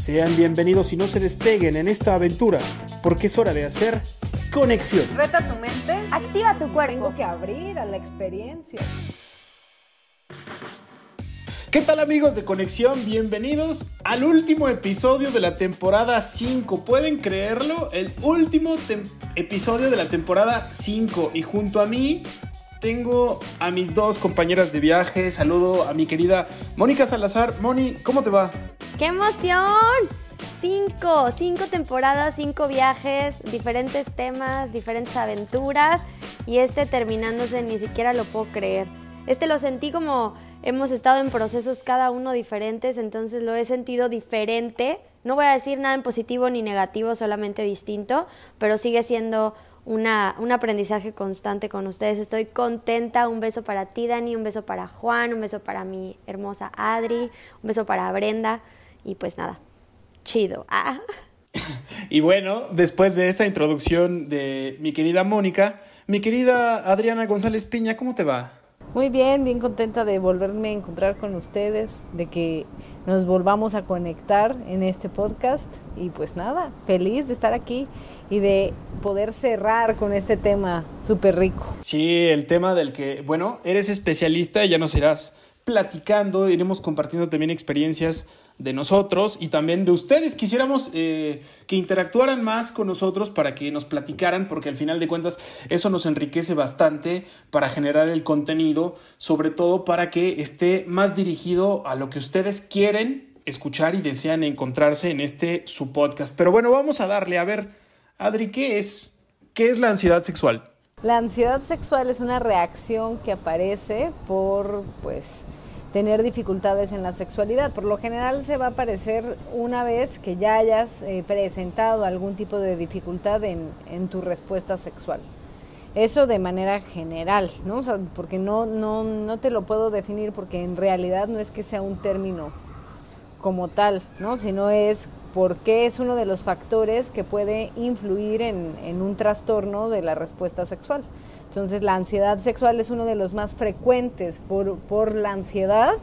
Sean bienvenidos y no se despeguen en esta aventura, porque es hora de hacer conexión. Reta tu mente. Activa tu cuerpo. Tengo que abrir a la experiencia. ¿Qué tal amigos de Conexión? Bienvenidos al último episodio de la temporada 5. ¿Pueden creerlo? El último episodio de la temporada 5. Y junto a mí tengo a mis dos compañeras de viaje. Saludo a mi querida Mónica Salazar. Moni, ¿cómo te va? ¡Qué emoción! Cinco, cinco temporadas, cinco viajes, diferentes temas, diferentes aventuras y este terminándose ni siquiera lo puedo creer. Este lo sentí como hemos estado en procesos cada uno diferentes, entonces lo he sentido diferente. No voy a decir nada en positivo ni negativo, solamente distinto, pero sigue siendo una, un aprendizaje constante con ustedes. Estoy contenta. Un beso para ti, Dani, un beso para Juan, un beso para mi hermosa Adri, un beso para Brenda y pues nada, chido. Ah. Y bueno, después de esta introducción de mi querida Mónica, mi querida Adriana González Piña, ¿cómo te va? Muy bien, bien contenta de volverme a encontrar con ustedes, de que nos volvamos a conectar en este podcast y pues nada, feliz de estar aquí y de poder cerrar con este tema súper rico. Sí, el tema del que, bueno, eres especialista y ya nos irás platicando, iremos compartiendo también experiencias de nosotros y también de ustedes. Quisiéramos eh, que interactuaran más con nosotros para que nos platicaran, porque al final de cuentas eso nos enriquece bastante para generar el contenido, sobre todo para que esté más dirigido a lo que ustedes quieren escuchar y desean encontrarse en este su podcast. Pero bueno, vamos a darle, a ver, Adri, ¿qué es? ¿Qué es la ansiedad sexual? La ansiedad sexual es una reacción que aparece por, pues, tener dificultades en la sexualidad. Por lo general se va a aparecer una vez que ya hayas eh, presentado algún tipo de dificultad en, en, tu respuesta sexual. Eso de manera general, ¿no? O sea, porque no, no, no te lo puedo definir porque en realidad no es que sea un término como tal, ¿no? Sino es porque es uno de los factores que puede influir en, un trastorno de la respuesta sexual. Entonces la ansiedad sexual es uno de los más frecuentes por, por la ansiedad.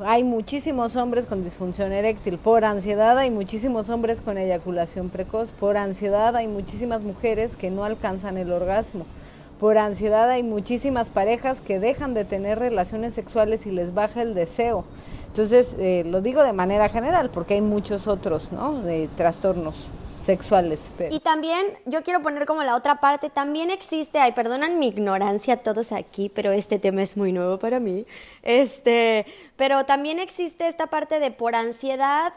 Hay muchísimos hombres con disfunción eréctil por ansiedad, hay muchísimos hombres con eyaculación precoz, por ansiedad hay muchísimas mujeres que no alcanzan el orgasmo, por ansiedad hay muchísimas parejas que dejan de tener relaciones sexuales y les baja el deseo. Entonces, eh, lo digo de manera general porque hay muchos otros, ¿no? De trastornos sexuales. Pero... Y también yo quiero poner como la otra parte, también existe, ay, perdonan mi ignorancia todos aquí, pero este tema es muy nuevo para mí. Este, pero también existe esta parte de por ansiedad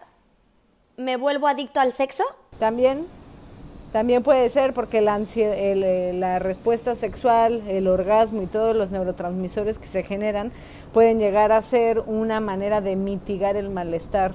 me vuelvo adicto al sexo. También también puede ser porque la, el, la respuesta sexual, el orgasmo y todos los neurotransmisores que se generan pueden llegar a ser una manera de mitigar el malestar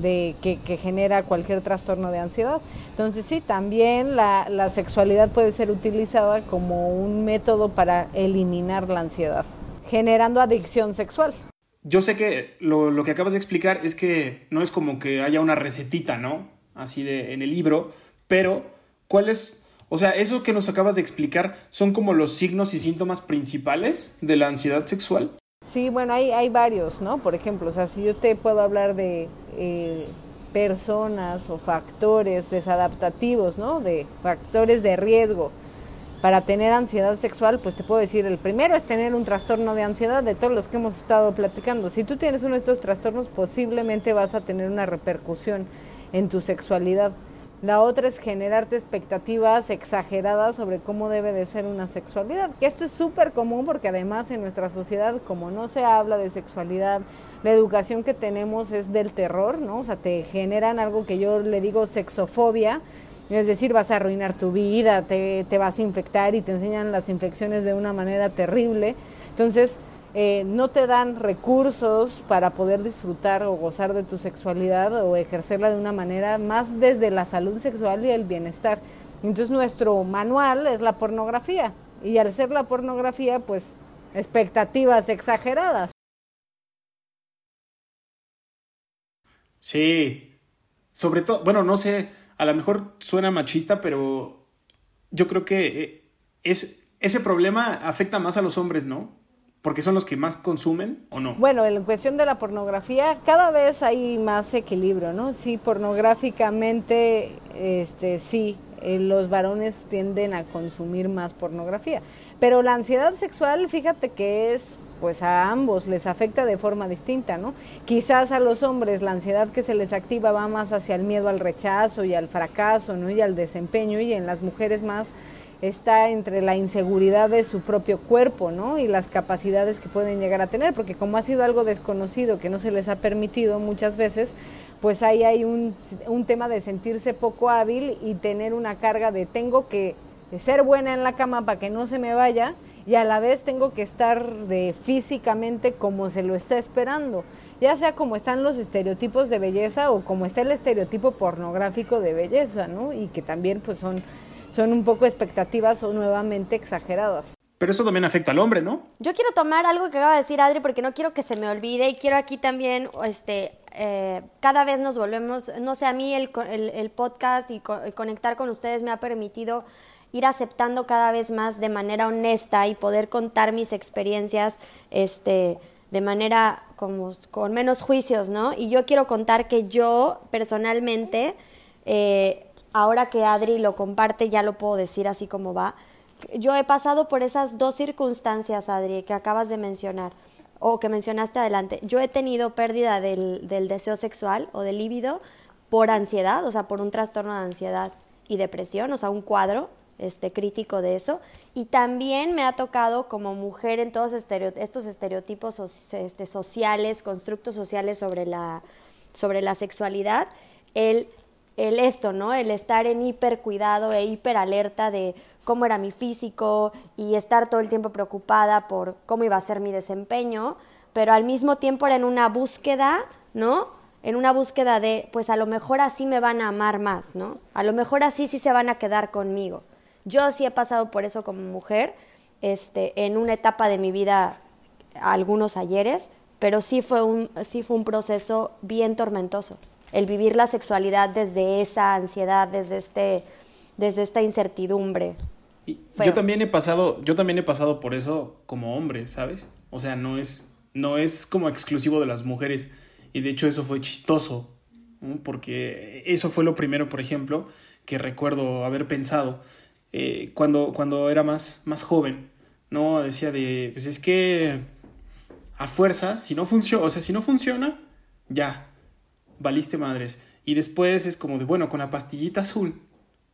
de, que, que, genera cualquier trastorno de ansiedad. Entonces sí, también la, la, sexualidad puede ser utilizada como un método para eliminar la ansiedad, generando adicción sexual. Yo sé que lo, lo que acabas de explicar es que no es como que haya una recetita, ¿no? Así de en el libro, pero ¿cuál es, o sea, eso que nos acabas de explicar son como los signos y síntomas principales de la ansiedad sexual? Sí, bueno, hay, hay varios, ¿no? Por ejemplo, o sea, si yo te puedo hablar de eh, personas o factores desadaptativos, ¿no? De factores de riesgo para tener ansiedad sexual, pues te puedo decir, el primero es tener un trastorno de ansiedad de todos los que hemos estado platicando. Si tú tienes uno de estos trastornos, posiblemente vas a tener una repercusión en tu sexualidad. La otra es generarte expectativas exageradas sobre cómo debe de ser una sexualidad. Que esto es súper común porque además en nuestra sociedad, como no se habla de sexualidad, la educación que tenemos es del terror, ¿no? O sea, te generan algo que yo le digo sexofobia, es decir, vas a arruinar tu vida, te, te vas a infectar y te enseñan las infecciones de una manera terrible. Entonces, eh, no te dan recursos para poder disfrutar o gozar de tu sexualidad o ejercerla de una manera más desde la salud sexual y el bienestar. Entonces nuestro manual es la pornografía y al ser la pornografía, pues expectativas exageradas. Sí, sobre todo, bueno, no sé, a lo mejor suena machista, pero yo creo que eh, es, ese problema afecta más a los hombres, ¿no? Porque son los que más consumen o no? Bueno, en cuestión de la pornografía, cada vez hay más equilibrio, ¿no? Sí, pornográficamente, este, sí, eh, los varones tienden a consumir más pornografía. Pero la ansiedad sexual, fíjate que es, pues a ambos les afecta de forma distinta, ¿no? Quizás a los hombres la ansiedad que se les activa va más hacia el miedo al rechazo y al fracaso, ¿no? Y al desempeño, y en las mujeres más está entre la inseguridad de su propio cuerpo, ¿no? Y las capacidades que pueden llegar a tener, porque como ha sido algo desconocido que no se les ha permitido muchas veces, pues ahí hay un, un tema de sentirse poco hábil y tener una carga de tengo que ser buena en la cama para que no se me vaya y a la vez tengo que estar de físicamente como se lo está esperando, ya sea como están los estereotipos de belleza o como está el estereotipo pornográfico de belleza, ¿no? Y que también pues son son un poco expectativas o nuevamente exageradas. Pero eso también afecta al hombre, ¿no? Yo quiero tomar algo que acaba de decir Adri porque no quiero que se me olvide y quiero aquí también, este, eh, cada vez nos volvemos, no sé, a mí el, el, podcast y conectar con ustedes me ha permitido ir aceptando cada vez más de manera honesta y poder contar mis experiencias, este, de manera como con menos juicios, ¿no? Y yo quiero contar que yo personalmente eh, ahora que Adri lo comparte, ya lo puedo decir así como va. Yo he pasado por esas dos circunstancias, Adri, que acabas de mencionar o que mencionaste adelante. Yo he tenido pérdida del, del deseo sexual o del líbido por ansiedad, o sea, por un trastorno de ansiedad y depresión, o sea, un cuadro este, crítico de eso. Y también me ha tocado como mujer en todos estos estereotipos este, sociales, constructos sociales sobre la, sobre la sexualidad, el el esto, ¿no? El estar en hipercuidado e hiperalerta de cómo era mi físico y estar todo el tiempo preocupada por cómo iba a ser mi desempeño, pero al mismo tiempo era en una búsqueda, ¿no? En una búsqueda de, pues a lo mejor así me van a amar más, ¿no? A lo mejor así sí se van a quedar conmigo. Yo sí he pasado por eso como mujer, este, en una etapa de mi vida, algunos ayeres, pero sí fue un, sí fue un proceso bien tormentoso el vivir la sexualidad desde esa ansiedad, desde este desde esta incertidumbre. yo también he pasado, yo también he pasado por eso como hombre, ¿sabes? O sea, no es no es como exclusivo de las mujeres y de hecho eso fue chistoso, porque eso fue lo primero, por ejemplo, que recuerdo haber pensado eh, cuando, cuando era más, más joven, ¿no? Decía de, pues es que a fuerza, si no funciona, o sea, si no funciona, ya, valiste madres. Y después es como de, bueno, con la pastillita azul,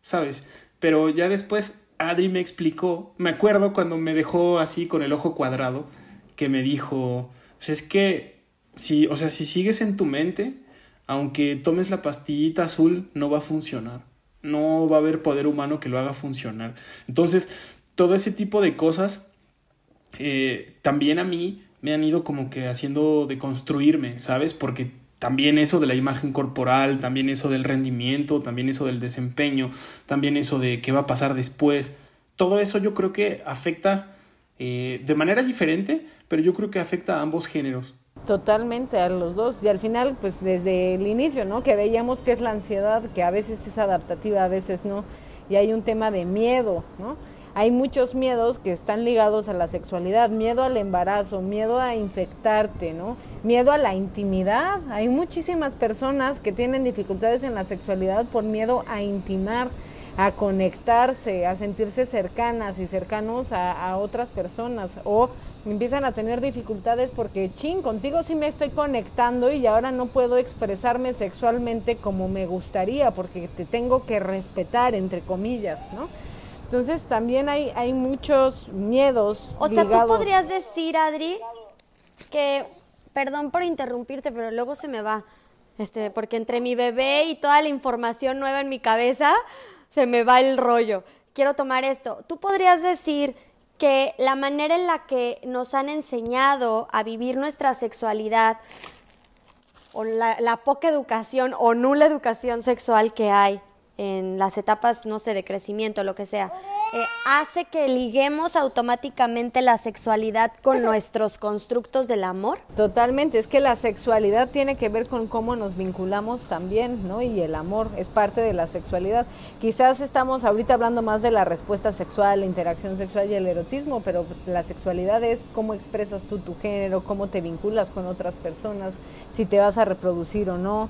¿sabes? Pero ya después Adri me explicó, me acuerdo cuando me dejó así con el ojo cuadrado, que me dijo, pues es que, si, o sea, si sigues en tu mente, aunque tomes la pastillita azul, no va a funcionar. No va a haber poder humano que lo haga funcionar. Entonces, todo ese tipo de cosas eh, también a mí me han ido como que haciendo de construirme, ¿sabes? Porque también eso de la imagen corporal, también eso del rendimiento, también eso del desempeño, también eso de qué va a pasar después. Todo eso yo creo que afecta eh, de manera diferente, pero yo creo que afecta a ambos géneros. Totalmente, a los dos. Y al final, pues desde el inicio, ¿no? Que veíamos que es la ansiedad, que a veces es adaptativa, a veces no. Y hay un tema de miedo, ¿no? Hay muchos miedos que están ligados a la sexualidad, miedo al embarazo, miedo a infectarte, ¿no? Miedo a la intimidad. Hay muchísimas personas que tienen dificultades en la sexualidad por miedo a intimar, a conectarse, a sentirse cercanas y cercanos a, otras personas o empiezan a tener dificultades porque, ching, contigo sí me estoy conectando y ahora no puedo expresarme sexualmente como me gustaría porque te tengo que respetar, entre comillas, ¿no? Entonces también hay, hay muchos miedos. O sea, tú podrías decir, Adri, que, perdón por interrumpirte, pero luego se me va, este, porque entre mi bebé y toda la información nueva en mi cabeza, se me va el rollo. Quiero tomar esto. Tú podrías decir que la manera en la que nos han enseñado a vivir nuestra sexualidad o la, poca educación o nula educación sexual que hay en las etapas, no sé, de crecimiento, lo que sea, eh, hace que liguemos automáticamente la sexualidad con nuestros constructos del amor? Totalmente, es que la sexualidad tiene que ver con cómo nos vinculamos también, ¿no? Y el amor es parte de la sexualidad. Quizás estamos ahorita hablando más de la respuesta sexual, la interacción sexual y el erotismo, pero la sexualidad es cómo expresas tú tu género, cómo te vinculas con otras personas, si te vas a reproducir o no.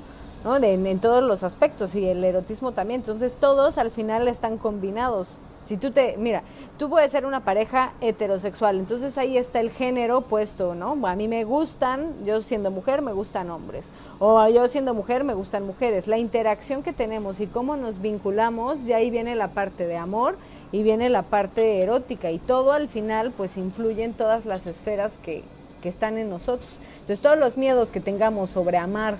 En todos los aspectos y el erotismo también. Entonces todos al final están combinados. Si tú te, mira, tú puedes ser una pareja heterosexual, entonces ahí está el género puesto, ¿no? A mí me gustan, yo siendo mujer me gustan hombres, o yo siendo mujer me gustan mujeres. La interacción que tenemos y cómo nos vinculamos, de ahí viene la parte de amor y viene la parte erótica y todo al final pues influye en todas las esferas que, que están en nosotros. Entonces todos los miedos que tengamos sobre amar,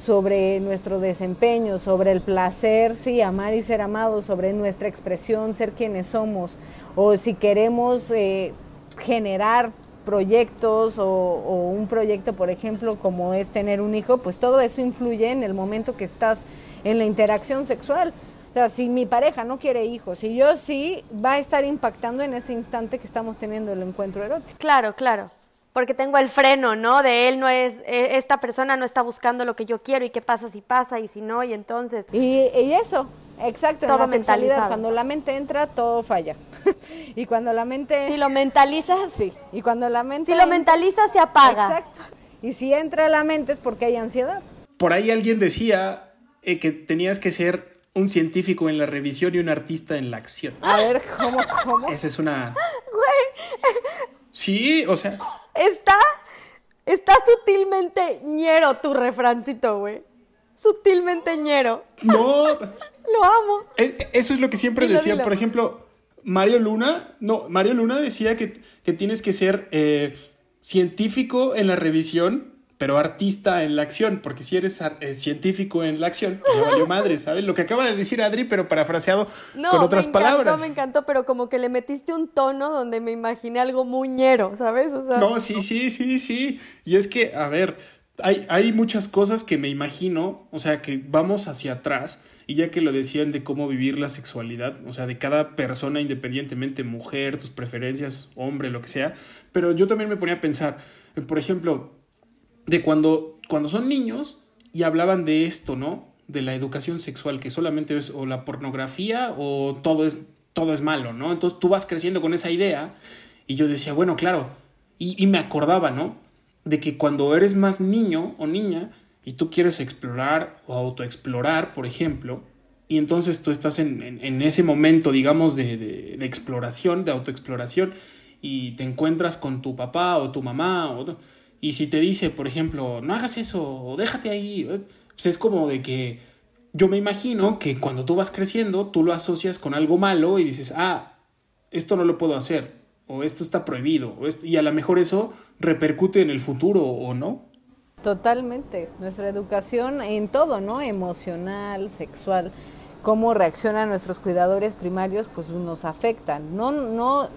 sobre nuestro desempeño, sobre el placer, sí, amar y ser amados, sobre nuestra expresión, ser quienes somos, o si queremos eh, generar proyectos o, o, un proyecto, por ejemplo, como es tener un hijo, pues todo eso influye en el momento que estás en la interacción sexual. O sea, si mi pareja no quiere hijos y yo sí, va a estar impactando en ese instante que estamos teniendo el encuentro erótico. Claro, claro porque tengo el freno, ¿no? De él no es, e, esta persona no está buscando lo que yo quiero y qué pasa si pasa y si no, y entonces... Y, eso, exacto. Todo mentalizado. Cuando la mente entra, todo falla. y cuando la mente... Si lo mentalizas... Sí. Y cuando la mente... Si lo mentalizas, se apaga. Exacto. Y si entra la mente es porque hay ansiedad. Por ahí alguien decía eh, que tenías que ser un científico en la revisión y un artista en la acción. A ver, ¿cómo? cómo? Esa es una... Sí, o sea. Está. Está sutilmente ñero tu refrancito, güey. Sutilmente ñero. No. lo amo. eso es lo que siempre decían. Por ejemplo, Mario Luna. No, Mario Luna decía que, que tienes que ser eh, científico en la revisión pero artista en la acción, porque si eres eh, científico en la acción, pues valió madre, ¿sabes? Lo que acaba de decir Adri, pero parafraseado con otras me encantó, palabras. me encantó, pero como que le metiste un tono donde me imaginé algo muñero, ¿sabes? no, sí, sí, sí, sí. Y es que, a ver, hay, hay, muchas cosas que me imagino, o sea, que vamos hacia atrás, y ya que lo decían de cómo vivir la sexualidad, o sea, de cada persona independientemente, mujer, tus preferencias, hombre, lo que sea, pero yo también me ponía a pensar, por ejemplo, de cuando, cuando son niños y hablaban de esto, ¿no? De la educación sexual, que solamente es o la pornografía o todo es, todo es malo, ¿no? Entonces tú vas creciendo con esa idea y yo decía, bueno, claro, y, me acordaba, ¿no? De que cuando eres más niño o niña y tú quieres explorar o autoexplorar, por ejemplo, y entonces tú estás en, en, ese momento, digamos, de, de, de, exploración, de autoexploración, y te encuentras con tu papá o tu mamá, o, y si te dice, por ejemplo, no hagas eso, o déjate ahí, pues es como de que yo me imagino que cuando tú vas creciendo, tú lo asocias con algo malo y dices, ah, esto no lo puedo hacer, o esto está prohibido, y a lo mejor eso repercute en el futuro, ¿o no? Totalmente. Nuestra educación en todo, ¿no? Emocional, sexual, cómo reaccionan nuestros cuidadores primarios, pues nos afectan. No, no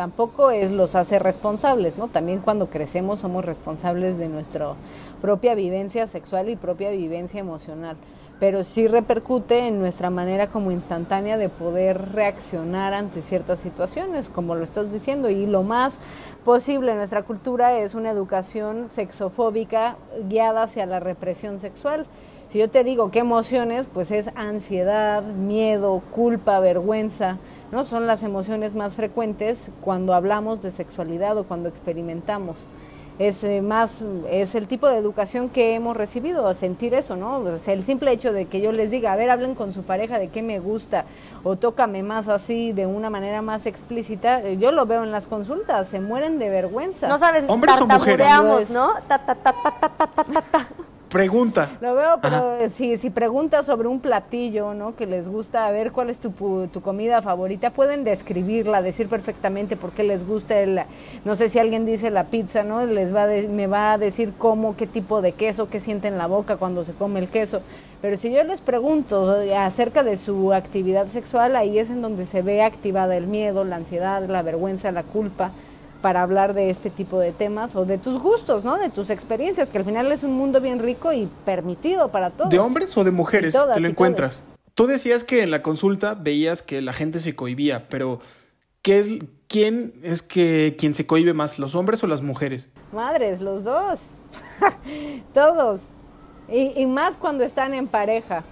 tampoco es los hace responsables, ¿no? También cuando crecemos somos responsables de nuestra propia vivencia sexual y propia vivencia emocional, pero sí repercute en nuestra manera como instantánea de poder reaccionar ante ciertas situaciones, como lo estás diciendo, y lo más posible en nuestra cultura es una educación sexofóbica guiada hacia la represión sexual. Si yo te digo qué emociones, pues es ansiedad, miedo, culpa, vergüenza, ¿no? Son las emociones más frecuentes cuando hablamos de sexualidad o cuando experimentamos. Es eh, más, es el tipo de educación que hemos recibido, a sentir eso, ¿no? el simple hecho de que yo les diga, a ver, hablen con su pareja de qué me gusta, o tócame más así, de una manera más explícita, eh, yo lo veo en las consultas, se mueren de vergüenza. No sabes, hombres o mujeres. ¿no? Ta, ta, ta, ta, ta, ta, ta, ta. pregunta. Lo veo, pero si, si preguntas sobre un platillo, ¿no? Que les gusta, a ver cuál es tu, tu comida favorita, pueden describirla, decir perfectamente por qué les gusta el, no sé si alguien dice la pizza, ¿no? Les va me va a decir cómo, qué tipo de queso, qué siente en la boca cuando se come el queso. Pero si yo les pregunto acerca de su actividad sexual, ahí es en donde se ve activada el miedo, la ansiedad, la vergüenza, la culpa para hablar de este tipo de temas o de tus gustos, ¿no? De tus experiencias, que al final es un mundo bien rico y permitido para todos. ¿De hombres o de mujeres te lo encuentras? Tú decías que en la consulta veías que la gente se cohibía, pero ¿qué es, ¿quién es que quien se cohibe más, los hombres o las mujeres? Madres, los dos. todos. Y, y más cuando están en pareja.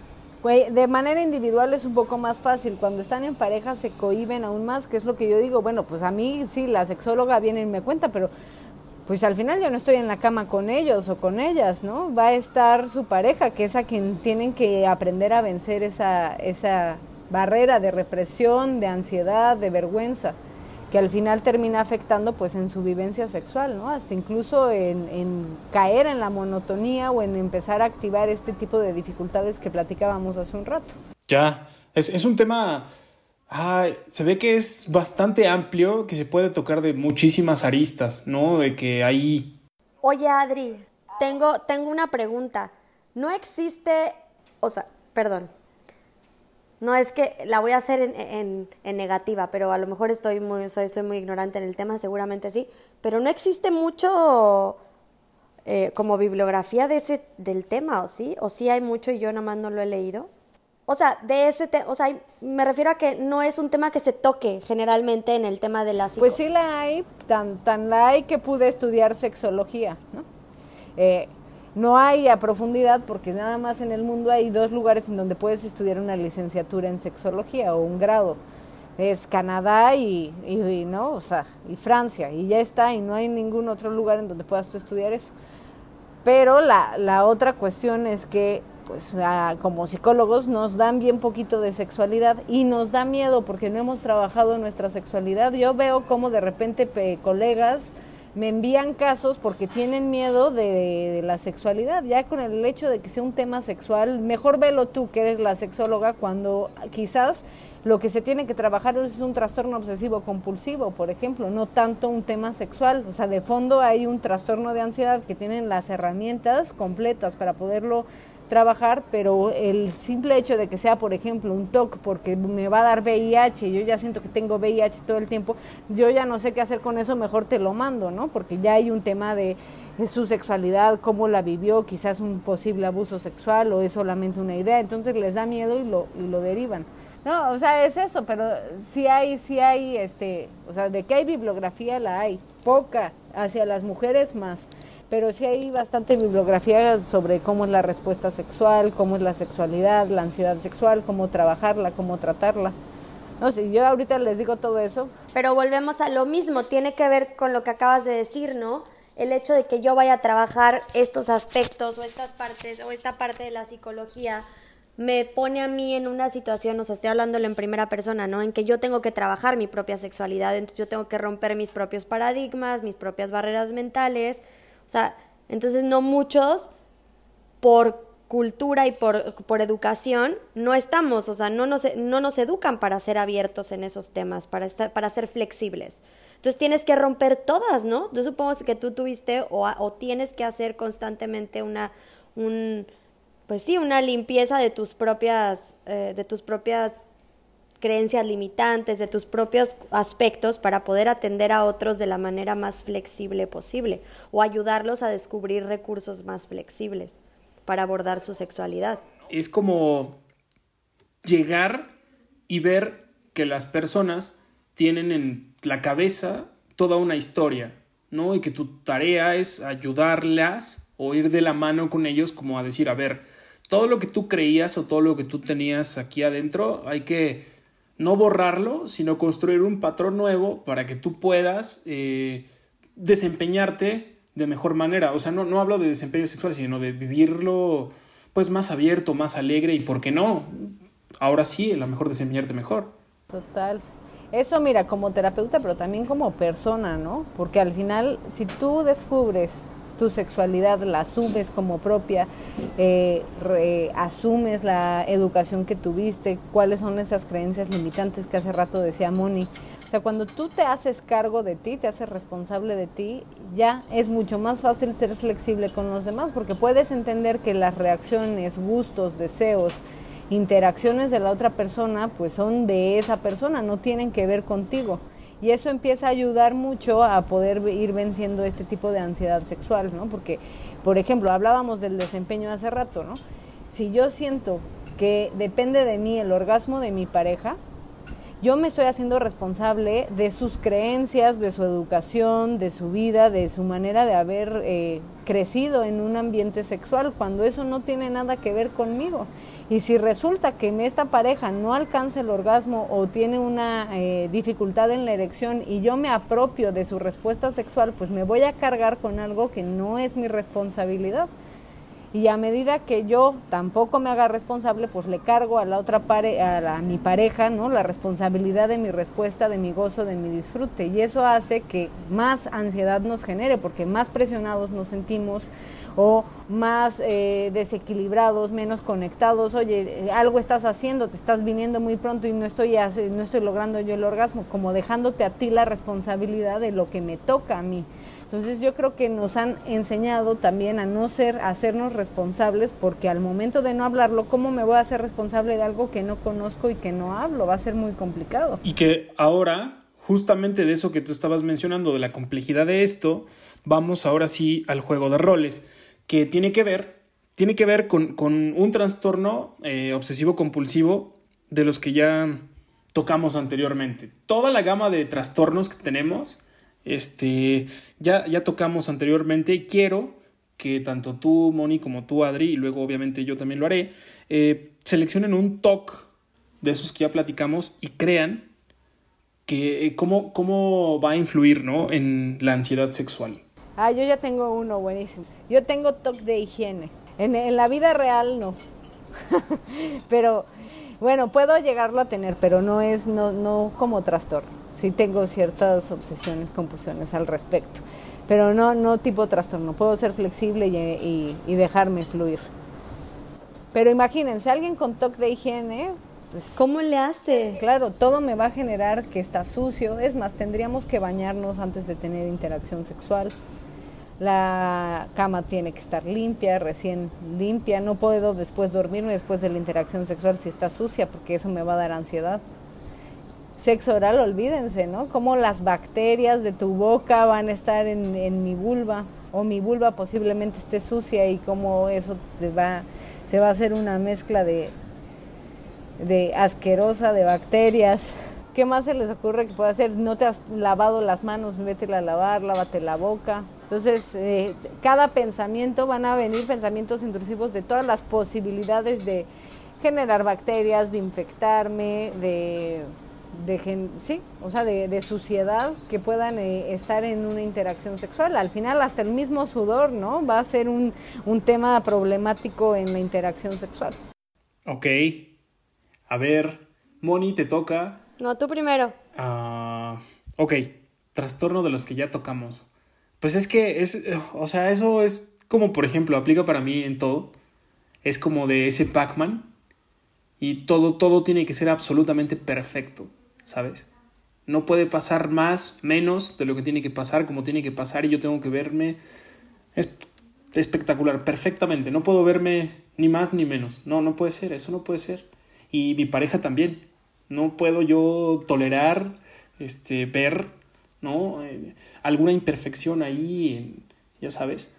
De manera individual es un poco más fácil. Cuando están en pareja se cohiben aún más, que es lo que yo digo. Bueno, pues a mí sí, la sexóloga viene y me cuenta, pero pues al final yo no estoy en la cama con ellos o con ellas, ¿no? Va a estar su pareja, que es a quien tienen que aprender a vencer esa, esa barrera de represión, de ansiedad, de vergüenza que al final termina afectando pues en su vivencia sexual, ¿no? Hasta incluso en, caer en la monotonía o en empezar a activar este tipo de dificultades que platicábamos hace un rato. Ya, es, un tema, se ve que es bastante amplio, que se puede tocar de muchísimas aristas, ¿no? De que ahí... Oye Adri, tengo, tengo una pregunta. No existe, o sea, perdón, no es que la voy a hacer en, negativa, pero a lo mejor estoy muy, soy, soy muy ignorante en el tema, seguramente sí, pero no existe mucho eh, como bibliografía de ese, del tema, ¿o sí? ¿O sí hay mucho y yo nada más no lo he leído? O sea, de ese tema, o sea, me refiero a que no es un tema que se toque generalmente en el tema de la Pues sí la hay, tan, tan la hay que pude estudiar sexología, ¿no? Eh, no hay a profundidad porque nada más en el mundo hay dos lugares en donde puedes estudiar una licenciatura en sexología o un grado. Es Canadá y, no, o sea, y Francia y ya está y no hay ningún otro lugar en donde puedas tú estudiar eso. Pero la, la otra cuestión es que pues como psicólogos nos dan bien poquito de sexualidad y nos da miedo porque no hemos trabajado nuestra sexualidad. Yo veo como de repente colegas me envían casos porque tienen miedo de, la sexualidad. Ya con el hecho de que sea un tema sexual, mejor velo tú que eres la sexóloga cuando quizás lo que se tiene que trabajar es un trastorno obsesivo compulsivo, por ejemplo, no tanto un tema sexual. O sea, de fondo hay un trastorno de ansiedad que tienen las herramientas completas para poderlo trabajar, pero el simple hecho de que sea, por ejemplo, un TOC porque me va a dar VIH, yo ya siento que tengo VIH todo el tiempo, yo ya no sé qué hacer con eso, mejor te lo mando, ¿no? Porque ya hay un tema de, su sexualidad, cómo la vivió, quizás un posible abuso sexual o es solamente una idea, entonces les da miedo y lo, y lo derivan. No, o sea, es eso, pero sí hay, sí hay, este, o sea, de que hay bibliografía la hay, poca, hacia las mujeres más pero sí hay bastante bibliografía sobre cómo es la respuesta sexual, cómo es la sexualidad, la ansiedad sexual, cómo trabajarla, cómo tratarla. No sé, yo ahorita les digo todo eso. Pero volvemos a lo mismo, tiene que ver con lo que acabas de decir, ¿no? El hecho de que yo vaya a trabajar estos aspectos o estas partes o esta parte de la psicología me pone a mí en una situación, o sea, estoy hablándolo en primera persona, ¿no? En que yo tengo que trabajar mi propia sexualidad, entonces yo tengo que romper mis propios paradigmas, mis propias barreras mentales, o sea, entonces no muchos por cultura y por, por educación no estamos, o sea, no nos, no nos educan para ser abiertos en esos temas, para, estar, para ser flexibles. Entonces tienes que romper todas, ¿no? Yo supongo que tú tuviste o, o tienes que hacer constantemente una, un, pues sí, una limpieza de tus propias, eh, de tus propias creencias limitantes, de tus propios aspectos para poder atender a otros de la manera más flexible posible o ayudarlos a descubrir recursos más flexibles para abordar su sexualidad. Es como llegar y ver que las personas tienen en la cabeza toda una historia, ¿no? Y que tu tarea es ayudarlas o ir de la mano con ellos como a decir, a ver, todo lo que tú creías o todo lo que tú tenías aquí adentro hay que no borrarlo, sino construir un patrón nuevo para que tú puedas eh, desempeñarte de mejor manera. O sea, no, no hablo de desempeño sexual, sino de vivirlo pues más abierto, más alegre y, ¿por qué no? Ahora sí, a lo mejor desempeñarte mejor. Total. Eso, mira, como terapeuta, pero también como persona, ¿no? Porque al final, si tú descubres tu sexualidad, la asumes como propia, eh, asumes la educación que tuviste, cuáles son esas creencias limitantes que hace rato decía Moni. O sea, cuando tú te haces cargo de ti, te haces responsable de ti, ya es mucho más fácil ser flexible con los demás, porque puedes entender que las reacciones, gustos, deseos, interacciones de la otra persona, pues son de esa persona, no tienen que ver contigo. Y eso empieza a ayudar mucho a poder ir venciendo este tipo de ansiedad sexual, ¿no? Porque, por ejemplo, hablábamos del desempeño hace rato, ¿no? Si yo siento que depende de mí el orgasmo de mi pareja, yo me estoy haciendo responsable de sus creencias, de su educación, de su vida, de su manera de haber eh, crecido en un ambiente sexual, cuando eso no tiene nada que ver conmigo. Y si resulta que esta pareja no alcanza el orgasmo o tiene una eh, dificultad en la erección y yo me apropio de su respuesta sexual, pues me voy a cargar con algo que no es mi responsabilidad y a medida que yo tampoco me haga responsable, pues le cargo a la otra pare a, mi pareja, ¿no? La responsabilidad de mi respuesta, de mi gozo, de mi disfrute y eso hace que más ansiedad nos genere porque más presionados nos sentimos o más eh, desequilibrados, menos conectados. Oye, eh, algo estás haciendo, te estás viniendo muy pronto y no estoy no estoy logrando yo el orgasmo, como dejándote a ti la responsabilidad de lo que me toca a mí. Entonces yo creo que nos han enseñado también a no ser, a hacernos responsables, porque al momento de no hablarlo, ¿cómo me voy a hacer responsable de algo que no conozco y que no hablo? Va a ser muy complicado. Y que ahora, justamente de eso que tú estabas mencionando, de la complejidad de esto, vamos ahora sí al juego de roles, que tiene que ver, tiene que ver con, un trastorno eh, obsesivo compulsivo de los que ya tocamos anteriormente. Toda la gama de trastornos que tenemos este, ya, ya tocamos anteriormente y quiero que tanto tú, Moni, como tú, Adri, y luego obviamente yo también lo haré, eh, seleccionen un TOC de esos que ya platicamos y crean que, eh, cómo, cómo va a influir ¿no? en la ansiedad sexual. Ah, yo ya tengo uno buenísimo. Yo tengo TOC de higiene. En, en la vida real no. pero bueno, puedo llegarlo a tener, pero no es no, no como trastorno sí tengo ciertas obsesiones, compulsiones al respecto, pero no, no tipo trastorno, puedo ser flexible y, dejarme fluir. Pero imagínense, alguien con TOC de higiene, pues, ¿cómo le hace? Claro, todo me va a generar que está sucio. Es más, tendríamos que bañarnos antes de tener interacción sexual. La cama tiene que estar limpia, recién limpia. No puedo después dormirme después de la interacción sexual si está sucia, porque eso me va a dar ansiedad sexo oral, olvídense, ¿no? Cómo las bacterias de tu boca van a estar en, mi vulva o mi vulva posiblemente esté sucia y cómo eso te va, se va a hacer una mezcla de, de asquerosa de bacterias. ¿Qué más se les ocurre que pueda hacer? No te has lavado las manos, vete a lavar, lávate la boca. Entonces, eh, cada pensamiento van a venir pensamientos intrusivos de todas las posibilidades de generar bacterias, de infectarme, de de, sí, o sea, de, suciedad que puedan eh, estar en una interacción sexual. Al final, hasta el mismo sudor, ¿no? Va a ser un, tema problemático en la interacción sexual. Ok. A ver, Moni, te toca. No, tú primero. Ah, ok, trastorno de los que ya tocamos. Pues es que es, o sea, eso es como, por ejemplo, aplica para mí en todo. Es como de ese Pac-Man. Y todo, todo tiene que ser absolutamente perfecto. ¿sabes? No puede pasar más, menos de lo que tiene que pasar, como tiene que pasar, y yo tengo que verme es espectacular, perfectamente. No puedo verme ni más ni menos. No, no puede ser, eso no puede ser. Y mi pareja también. No puedo yo tolerar, este, ver, ¿no? Eh, alguna imperfección ahí, ya sabes,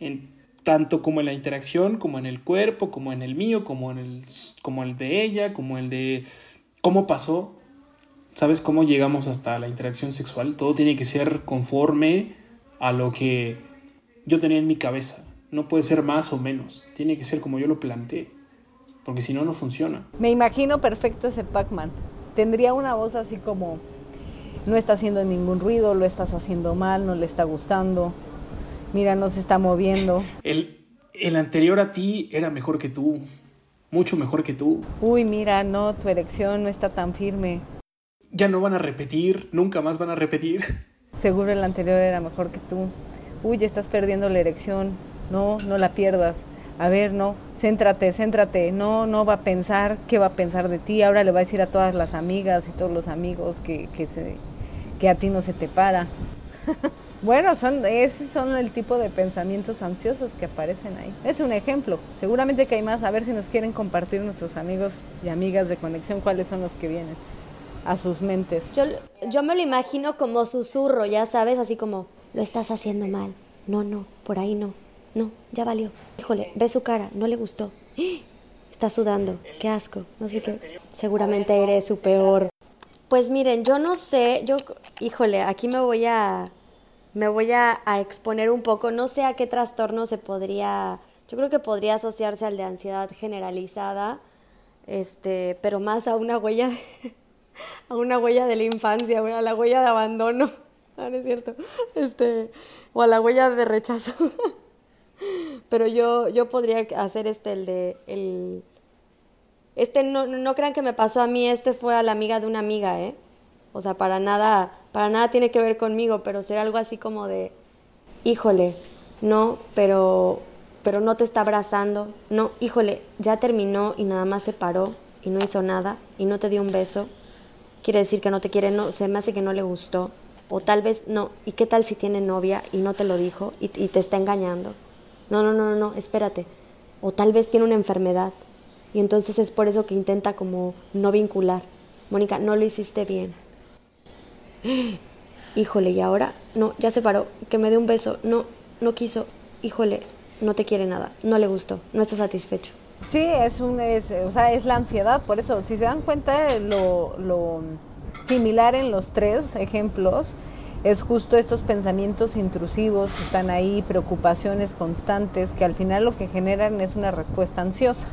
en tanto como en la interacción, como en el cuerpo, como en el mío, como en el, como el de ella, como el de cómo pasó, ¿Sabes cómo llegamos hasta la interacción sexual? Todo tiene que ser conforme a lo que yo tenía en mi cabeza. No puede ser más o menos. Tiene que ser como yo lo planteé. Porque si no, no funciona. Me imagino perfecto ese Pac-Man. Tendría una voz así como, no está haciendo ningún ruido, lo estás haciendo mal, no le está gustando. Mira, no se está moviendo. El, el anterior a ti era mejor que tú. Mucho mejor que tú. Uy, mira, no, tu erección no está tan firme ya no van a repetir, nunca más van a repetir. Seguro el anterior era mejor que tú. uy, estás perdiendo la erección, no, no la pierdas. A ver, no, céntrate, céntrate, no, no va a pensar qué va a pensar de ti, ahora le va a decir a todas las amigas y todos los amigos que, que, a ti no se te para. Bueno, son, esos son el tipo de pensamientos ansiosos que aparecen ahí. Es un ejemplo. Seguramente que hay más. A ver si nos quieren compartir nuestros amigos y amigas de conexión cuáles son los que vienen a sus mentes. Yo, yo me lo imagino como susurro, ya sabes, así como, lo estás haciendo mal. No, no, por ahí no. No, ya valió. Híjole, ve su cara, no le gustó. Está sudando, qué asco, no sé qué. Seguramente eres su peor. Pues miren, yo no sé, yo, híjole, aquí me voy a me voy a, exponer un poco. No sé a qué trastorno se podría, yo creo que podría asociarse al de ansiedad generalizada, este, pero más a una huella, a una huella de la infancia, a la huella de abandono, no, es cierto, este, o a la huella de rechazo. pero yo, yo podría hacer este, el de, el, este, no, no crean que me pasó a mí, este fue a la amiga de una amiga, ¿eh? O sea, para nada, para nada tiene que ver conmigo, pero ser algo así como de, híjole, no, pero, pero no te está abrazando, no, híjole, ya terminó y nada más se paró y no hizo nada y no te dio un beso, quiere decir que no te quiere, no, se me hace que no le gustó, o tal vez no, ¿y qué tal si tiene novia y no te lo dijo y te está engañando? No, no, no, no, espérate, o tal vez tiene una enfermedad. Y entonces es por eso que intenta como no vincular. Mónica, no lo hiciste bien. Híjole, y ahora, no, ya se paró, que me dé un beso, no, no quiso, híjole, no te quiere nada, no le gustó, no está satisfecho. Sí, es un, es, o sea, es la ansiedad, por eso, si se dan cuenta, lo, lo similar en los tres ejemplos es justo estos pensamientos intrusivos que están ahí, preocupaciones constantes, que al final lo que generan es una respuesta ansiosa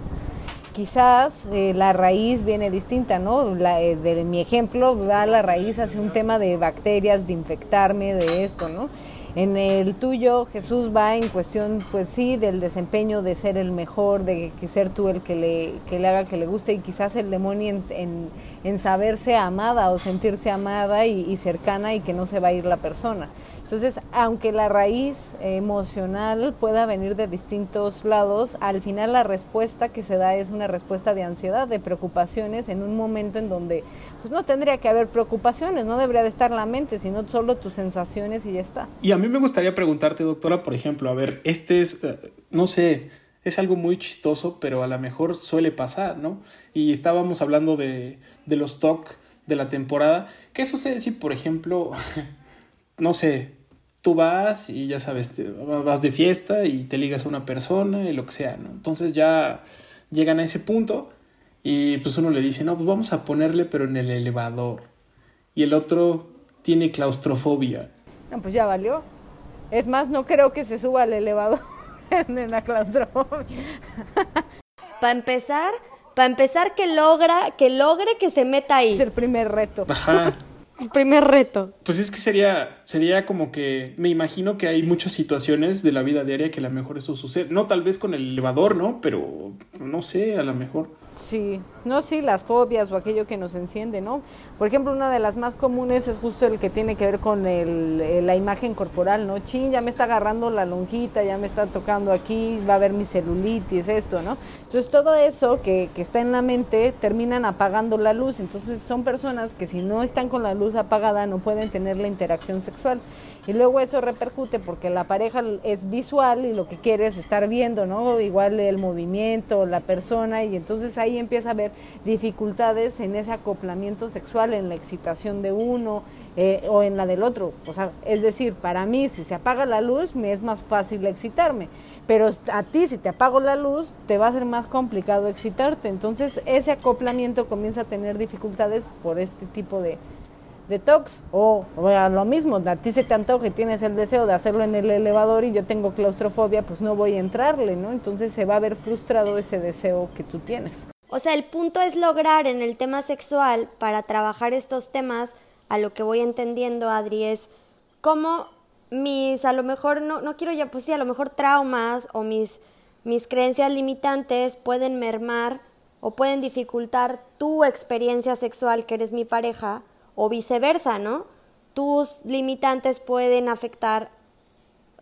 quizás eh, la raíz viene distinta, ¿no? La, eh, de mi ejemplo va la raíz hacia un tema de bacterias, de infectarme, de esto, ¿no? En el tuyo, Jesús va en cuestión, pues sí, del desempeño de ser el mejor, de que ser tú el que le, que le haga que le guste y quizás el demonio en, en, saberse amada o sentirse amada y, cercana y que no se va a ir la persona. Entonces, aunque la raíz emocional pueda venir de distintos lados, al final la respuesta que se da es una respuesta de ansiedad, de preocupaciones en un momento en donde pues no tendría que haber preocupaciones, no debería de estar la mente, sino solo tus sensaciones y ya está. Y a mí me gustaría preguntarte, doctora, por ejemplo, a ver, este es, eh, no sé, es algo muy chistoso, pero a lo mejor suele pasar, ¿no? Y estábamos hablando de, de los TOC de la temporada. ¿Qué sucede si, por ejemplo, no sé, tú vas y ya sabes, te, vas de fiesta y te ligas a una persona y lo que sea, ¿no? Entonces ya llegan a ese punto y pues uno le dice, no, pues vamos a ponerle pero en el elevador. Y el otro tiene claustrofobia. No, pues ya valió. Es más, no creo que se suba al elevador en la claustrofobia. Para empezar, para empezar que logra, que logre que se meta ahí. Es el primer reto. Ajá. primer reto. Pues es que sería, sería como que me imagino que hay muchas situaciones de la vida diaria que a lo mejor eso sucede. No tal vez con el elevador, ¿no? Pero no sé, a lo mejor. Sí, no, sí, las fobias o aquello que nos enciende, ¿no? Por ejemplo, una de las más comunes es justo el que tiene que ver con el, la imagen corporal, ¿no? Chin, ya me está agarrando la lonjita, ya me está tocando aquí, va a ver mi celulitis, esto, ¿no? Entonces, todo eso que, que está en la mente terminan apagando la luz. Entonces, son personas que si no están con la luz apagada no pueden tener la interacción sexual. Y luego eso repercute porque la pareja es visual y lo que quiere es estar viendo, ¿no? Igual el movimiento, la persona, y entonces ahí empieza a haber dificultades en ese acoplamiento sexual, en la excitación de uno eh, o en la del otro. O sea, es decir, para mí, si se apaga la luz, me es más fácil excitarme. Pero a ti, si te apago la luz, te va a ser más complicado excitarte. Entonces, ese acoplamiento comienza a tener dificultades por este tipo de, detox o, o lo mismo, a ti se te antoja y tienes el deseo de hacerlo en el elevador y yo tengo claustrofobia, pues no voy a entrarle, ¿no? Entonces se va a ver frustrado ese deseo que tú tienes. O sea, el punto es lograr en el tema sexual, para trabajar estos temas, a lo que voy entendiendo, Adri, es cómo mis, a lo mejor, no, no quiero ya, pues sí, a lo mejor traumas o mis, mis creencias limitantes pueden mermar o pueden dificultar tu experiencia sexual, que eres mi pareja, o viceversa, ¿no? Tus limitantes pueden afectar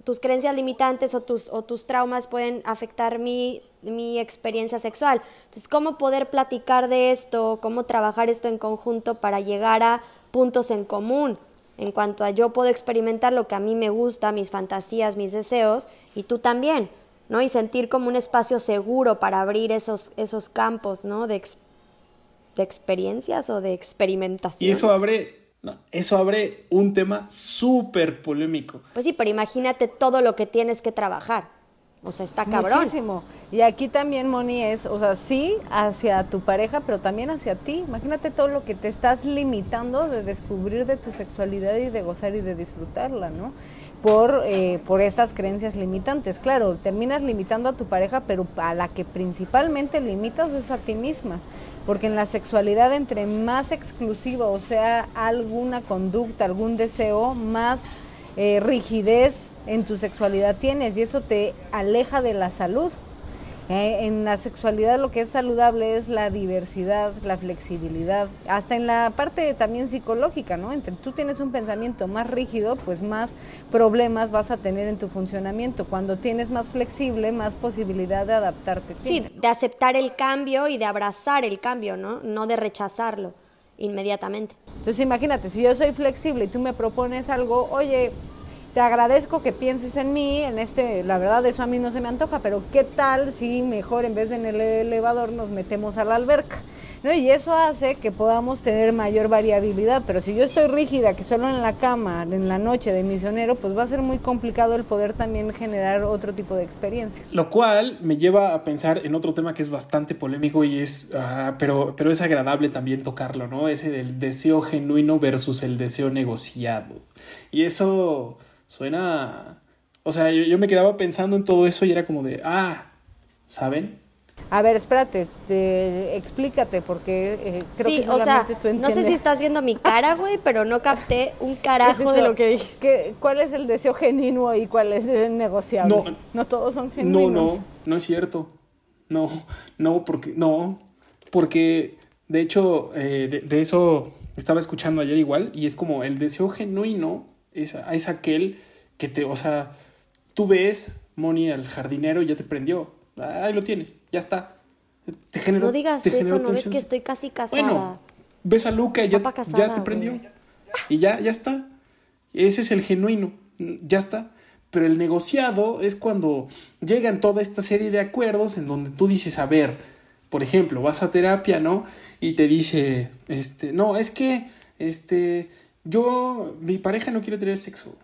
tus creencias limitantes o tus, o tus traumas pueden afectar mi, mi experiencia sexual. Entonces, ¿cómo poder platicar de esto? ¿Cómo trabajar esto en conjunto para llegar a puntos en común? En cuanto a yo puedo experimentar lo que a mí me gusta, mis fantasías, mis deseos, y tú también, ¿no? Y sentir como un espacio seguro para abrir esos, esos campos, ¿no? De, de experiencias o de experimentación. Y eso abre eso abre un tema súper polémico. Pues sí, pero imagínate todo lo que tienes que trabajar. O sea, está cabrón. Muchísimo. Y aquí también, Moni, es, o sea, sí hacia tu pareja, pero también hacia ti. Imagínate todo lo que te estás limitando de descubrir de tu sexualidad y de gozar y de disfrutarla, ¿no? Por, eh, por esas creencias limitantes. Claro, terminas limitando a tu pareja, pero a la que principalmente limitas es a ti misma porque en la sexualidad entre más exclusiva o sea alguna conducta, algún deseo, más eh, rigidez en tu sexualidad tienes y eso te aleja de la salud. Eh, en la sexualidad lo que es saludable es la diversidad, la flexibilidad, hasta en la parte también psicológica, ¿no? Entre tú tienes un pensamiento más rígido, pues más problemas vas a tener en tu funcionamiento. Cuando tienes más flexible, más posibilidad de adaptarte. Sí, de aceptar el cambio y de abrazar el cambio, ¿no? No de rechazarlo inmediatamente. Entonces imagínate, si yo soy flexible y tú me propones algo, oye, te agradezco que pienses en mí, en este, la verdad eso a mí no se me antoja, pero ¿qué tal si mejor en vez de en el elevador nos metemos a la alberca? ¿No? Y eso hace que podamos tener mayor variabilidad, pero si yo estoy rígida, que solo en la cama, en la noche de misionero, pues va a ser muy complicado el poder también generar otro tipo de experiencias. Lo cual me lleva a pensar en otro tema que es bastante polémico y es, ah, pero, pero es agradable también tocarlo, ¿no? Ese del deseo genuino versus el deseo negociado. Y eso suena... O sea, yo, me quedaba pensando en todo eso y era como de, ah, ¿saben? A ver, espérate, te, explícate, porque eh, creo sí, que o sea, no sé si estás viendo mi cara, güey, pero no capté un carajo de lo que dije. ¿Cuál es el deseo genuino y cuál es el negociable? No, no todos son genuinos. No, no, no es cierto. No, no, porque, no, porque, de hecho, eh, de, eso estaba escuchando ayer igual, y es como el deseo genuino es, es aquel que te, o sea, tú ves, Moni, al jardinero y ya te prendió. Ahí lo tienes, ya está. Te generó, no digas eso, no ves que estoy casi casada. Bueno, ves a Luca y ya, ya te prendió. Y ya, ya está. Ese es el genuino, ya está. Pero el negociado es cuando llegan toda esta serie de acuerdos en donde tú dices, a ver, por ejemplo, vas a terapia, ¿no? Y te dice, este, no, es que, este, yo, mi pareja no quiere tener sexo.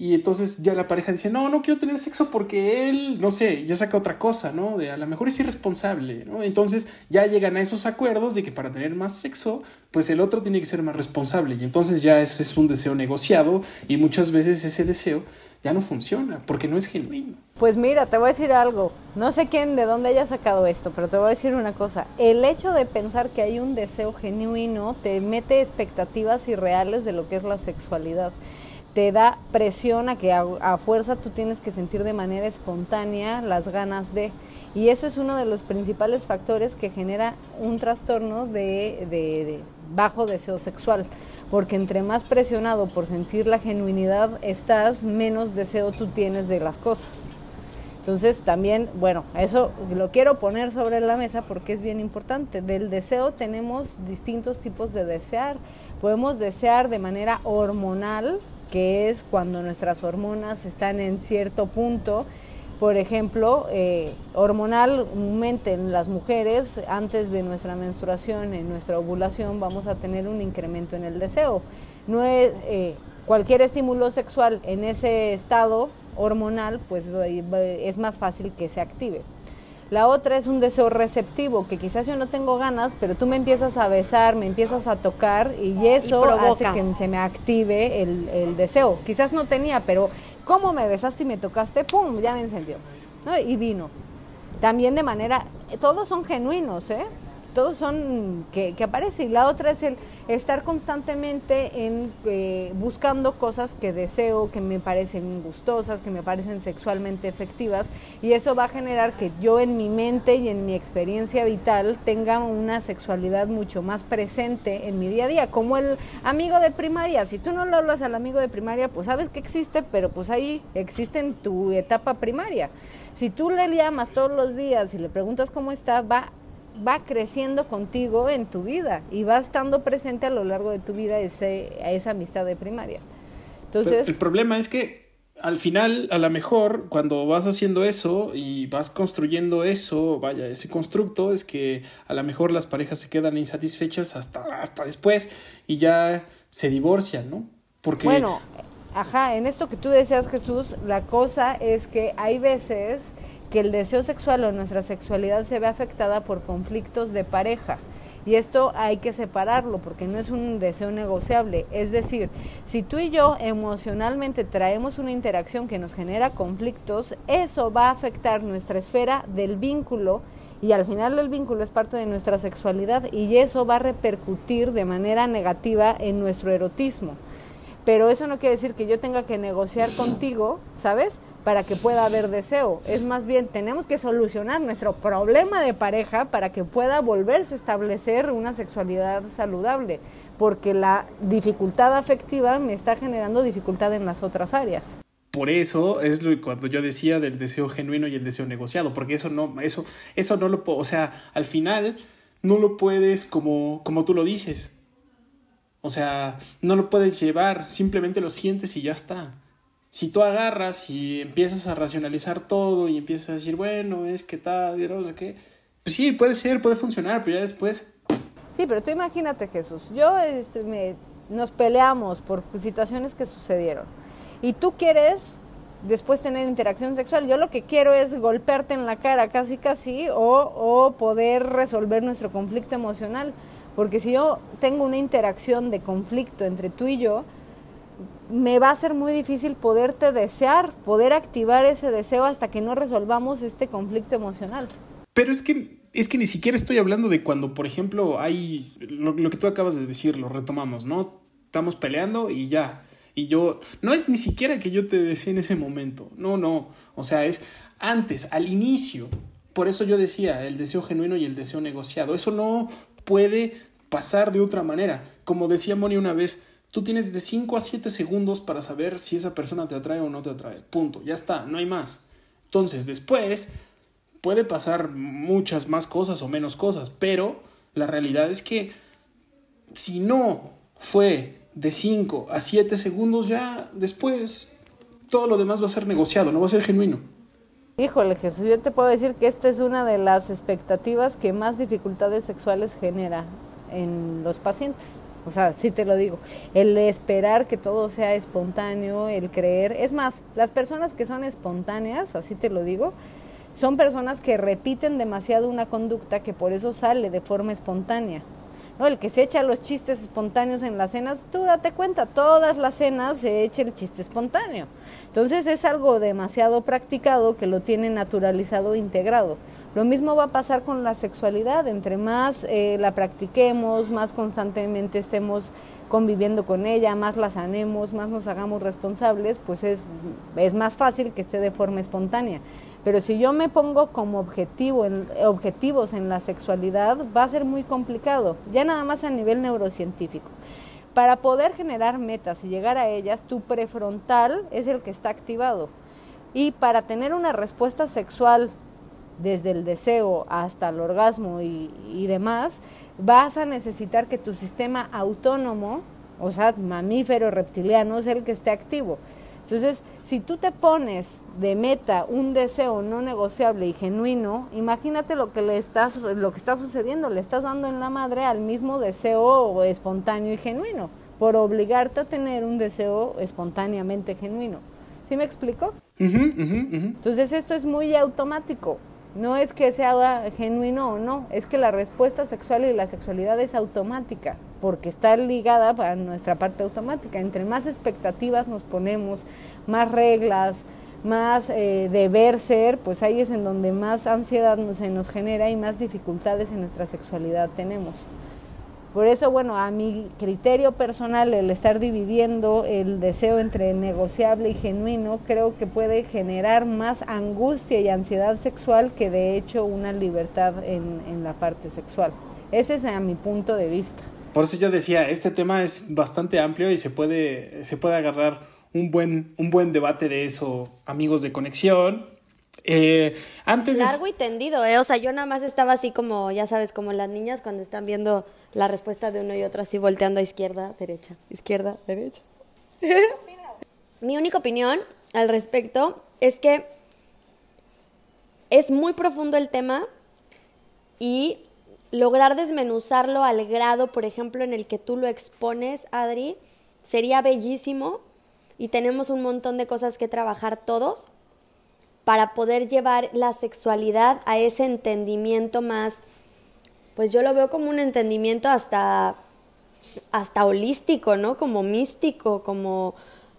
Y entonces ya la pareja dice, no, no quiero tener sexo porque él, no sé, ya saca otra cosa, ¿no? De a lo mejor es irresponsable, ¿no? Entonces ya llegan a esos acuerdos de que para tener más sexo, pues el otro tiene que ser más responsable. Y entonces ya ese es un deseo negociado y muchas veces ese deseo ya no funciona porque no es genuino. Pues mira, te voy a decir algo. No sé quién, de dónde haya sacado esto, pero te voy a decir una cosa. El hecho de pensar que hay un deseo genuino te mete expectativas irreales de lo que es la sexualidad te da presión a que a, fuerza tú tienes que sentir de manera espontánea las ganas de... Y eso es uno de los principales factores que genera un trastorno de, bajo deseo sexual, porque entre más presionado por sentir la genuinidad estás, menos deseo tú tienes de las cosas. Entonces también, bueno, eso lo quiero poner sobre la mesa porque es bien importante. Del deseo tenemos distintos tipos de desear. Podemos desear de manera hormonal, que es cuando nuestras hormonas están en cierto punto. Por ejemplo, eh, hormonalmente en las mujeres, antes de nuestra menstruación, en nuestra ovulación, vamos a tener un incremento en el deseo. No es, eh, cualquier estímulo sexual en ese estado hormonal, pues es más fácil que se active. La otra es un deseo receptivo, que quizás yo no tengo ganas, pero tú me empiezas a besar, me empiezas a tocar y eso hace que se me active el, deseo. Quizás no tenía, pero como me besaste y me tocaste, ¡pum! Ya me encendió. Y vino. También de manera, todos son genuinos, ¿eh? Todos son que, aparece. Y la otra es el estar constantemente en eh, buscando cosas que deseo, que me parecen gustosas, que me parecen sexualmente efectivas. Y eso va a generar que yo en mi mente y en mi experiencia vital tenga una sexualidad mucho más presente en mi día a día. Como el amigo de primaria. Si tú no le hablas al amigo de primaria, pues sabes que existe, pero pues ahí existe en tu etapa primaria. Si tú le llamas todos los días y le preguntas cómo está, va va creciendo contigo en tu vida y va estando presente a lo largo de tu vida ese, esa amistad de primaria. Entonces, el problema es que al final, a lo mejor, cuando vas haciendo eso y vas construyendo eso, vaya, ese constructo, es que a lo mejor las parejas se quedan insatisfechas hasta, hasta después y ya se divorcian, ¿no? Porque... Bueno, ajá, en esto que tú decías, Jesús, la cosa es que hay veces que el deseo sexual o nuestra sexualidad se ve afectada por conflictos de pareja. Y esto hay que separarlo porque no es un deseo negociable. Es decir, si tú y yo emocionalmente traemos una interacción que nos genera conflictos, eso va a afectar nuestra esfera del vínculo y al final el vínculo es parte de nuestra sexualidad y eso va a repercutir de manera negativa en nuestro erotismo. Pero eso no quiere decir que yo tenga que negociar contigo, ¿sabes? Para que pueda haber deseo. Es más bien, tenemos que solucionar nuestro problema de pareja para que pueda volverse a establecer una sexualidad saludable, porque la dificultad afectiva me está generando dificultad en las otras áreas. Por eso es lo cuando yo decía del deseo genuino y el deseo negociado, porque eso no, eso, eso no lo puedo, o sea, al final no lo puedes como, como tú lo dices. O sea, no lo puedes llevar, simplemente lo sientes y ya está si tú agarras y empiezas a racionalizar todo y empiezas a decir, bueno, es que tal, no sé qué, pues sí, puede ser, puede funcionar, pero ya después... Sí, pero tú imagínate, Jesús, yo este, me, nos peleamos por situaciones que sucedieron y tú quieres después tener interacción sexual. Yo lo que quiero es golpearte en la cara casi casi o, o poder resolver nuestro conflicto emocional. Porque si yo tengo una interacción de conflicto entre tú y yo, me va a ser muy difícil poderte desear, poder activar ese deseo hasta que no resolvamos este conflicto emocional. Pero es que es que ni siquiera estoy hablando de cuando, por ejemplo, hay lo, que tú acabas de decir, lo retomamos, ¿no? Estamos peleando y ya. Y yo, no es ni siquiera que yo te desee en ese momento, no, no, o sea, es antes, al inicio. Por eso yo decía, el deseo genuino y el deseo negociado, eso no puede pasar de otra manera. Como decía Moni una vez, Tú tienes de 5 a 7 segundos para saber si esa persona te atrae o no te atrae. Punto, ya está, no hay más. Entonces, después puede pasar muchas más cosas o menos cosas, pero la realidad es que si no fue de 5 a 7 segundos, ya después todo lo demás va a ser negociado, no va a ser genuino. Híjole Jesús, yo te puedo decir que esta es una de las expectativas que más dificultades sexuales genera en los pacientes. O sea, sí te lo digo. El esperar que todo sea espontáneo, el creer. Es más, las personas que son espontáneas, así te lo digo, son personas que repiten demasiado una conducta que por eso sale de forma espontánea. ¿No? El que se echa los chistes espontáneos en las cenas, tú date cuenta, todas las cenas se echa el chiste espontáneo. Entonces es algo demasiado practicado que lo tiene naturalizado, integrado. Lo mismo va a pasar con la sexualidad, entre más eh, la practiquemos, más constantemente estemos conviviendo con ella, más la sanemos, más nos hagamos responsables, pues es, es más fácil que esté de forma espontánea. Pero si yo me pongo como objetivo en, objetivos en la sexualidad, va a ser muy complicado, ya nada más a nivel neurocientífico. Para poder generar metas y llegar a ellas, tu prefrontal es el que está activado. Y para tener una respuesta sexual desde el deseo hasta el orgasmo y, demás, vas a necesitar que tu sistema autónomo, o sea, mamífero, reptiliano, sea el que esté activo. Entonces, si tú te pones de meta un deseo no negociable y genuino, imagínate lo que le estás, lo que está sucediendo, le estás dando en la madre al mismo deseo espontáneo y genuino, por obligarte a tener un deseo espontáneamente genuino. ¿Sí me explico? Entonces esto es muy automático. No es que sea genuino o no, es que la respuesta sexual y la sexualidad es automática, porque está ligada para nuestra parte automática. Entre más expectativas nos ponemos, más reglas, más eh, deber ser, pues ahí es en donde más ansiedad se nos genera y más dificultades en nuestra sexualidad tenemos. Por eso, bueno, a mi criterio personal, el estar dividiendo el deseo entre negociable y genuino, creo que puede generar más angustia y ansiedad sexual que de hecho una libertad en, en la parte sexual. Ese es a mi punto de vista. Por eso yo decía, este tema es bastante amplio y se puede, se puede agarrar un buen, un buen debate de eso, amigos de conexión. Eh, antes Largo y tendido, ¿eh? O sea, yo nada más estaba así como, ya sabes, como las niñas cuando están viendo la respuesta de uno y otro así volteando a izquierda, derecha, izquierda, derecha. Mi única opinión al respecto es que es muy profundo el tema y lograr desmenuzarlo al grado, por ejemplo, en el que tú lo expones, Adri, sería bellísimo y tenemos un montón de cosas que trabajar todos para poder llevar la sexualidad a ese entendimiento más pues yo lo veo como un entendimiento hasta, hasta holístico, ¿no? Como místico, como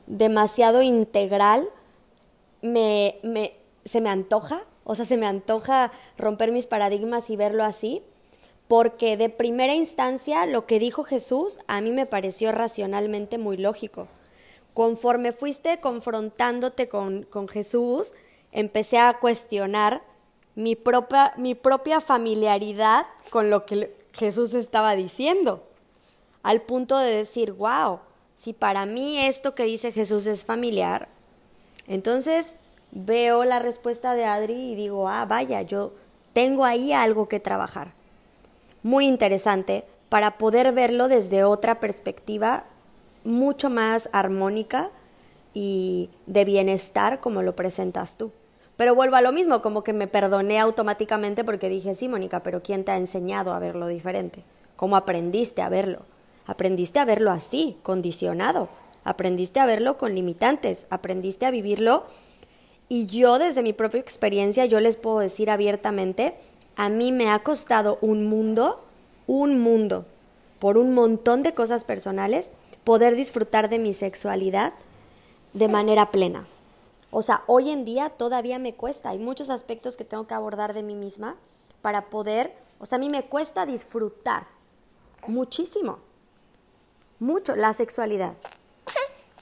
demasiado integral. Me, me, se me antoja, o sea, se me antoja romper mis paradigmas y verlo así, porque de primera instancia lo que dijo Jesús a mí me pareció racionalmente muy lógico. Conforme fuiste confrontándote con, con Jesús, empecé a cuestionar mi propia, mi propia familiaridad con lo que Jesús estaba diciendo, al punto de decir, wow, si para mí esto que dice Jesús es familiar, entonces veo la respuesta de Adri y digo, ah, vaya, yo tengo ahí algo que trabajar. Muy interesante para poder verlo desde otra perspectiva mucho más armónica y de bienestar como lo presentas tú. Pero vuelvo a lo mismo, como que me perdoné automáticamente porque dije, sí, Mónica, pero ¿quién te ha enseñado a verlo diferente? ¿Cómo aprendiste a verlo? Aprendiste a verlo así, condicionado. Aprendiste a verlo con limitantes. Aprendiste a vivirlo. Y yo desde mi propia experiencia, yo les puedo decir abiertamente, a mí me ha costado un mundo, un mundo, por un montón de cosas personales, poder disfrutar de mi sexualidad de manera plena. O sea, hoy en día todavía me cuesta, hay muchos aspectos que tengo que abordar de mí misma para poder, o sea, a mí me cuesta disfrutar muchísimo, mucho la sexualidad.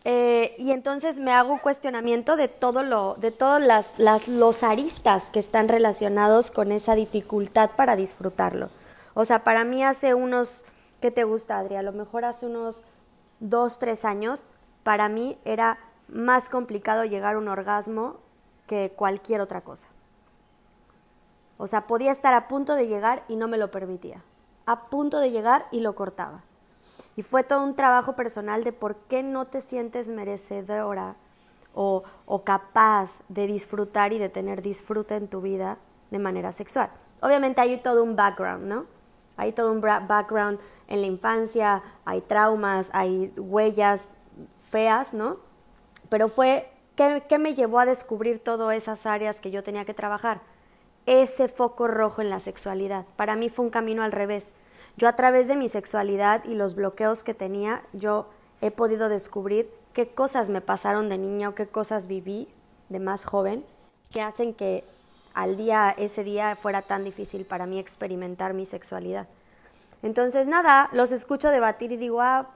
Eh, y entonces me hago un cuestionamiento de todo lo, de todos las, las, los aristas que están relacionados con esa dificultad para disfrutarlo. O sea, para mí hace unos, ¿qué te gusta, Adri? A lo mejor hace unos dos, tres años, para mí era más complicado llegar a un orgasmo que cualquier otra cosa. O sea, podía estar a punto de llegar y no me lo permitía. A punto de llegar y lo cortaba. Y fue todo un trabajo personal de por qué no te sientes merecedora o, o capaz de disfrutar y de tener disfrute en tu vida de manera sexual. Obviamente hay todo un background, ¿no? Hay todo un background en la infancia, hay traumas, hay huellas feas, ¿no? Pero fue, ¿qué, me llevó a descubrir todas esas áreas que yo tenía que trabajar? Ese foco rojo en la sexualidad. Para mí fue un camino al revés. Yo a través de mi sexualidad y los bloqueos que tenía, yo he podido descubrir qué cosas me pasaron de niña o qué cosas viví de más joven que hacen que al día, ese día fuera tan difícil para mí experimentar mi sexualidad. Entonces, nada, los escucho debatir y digo, ah,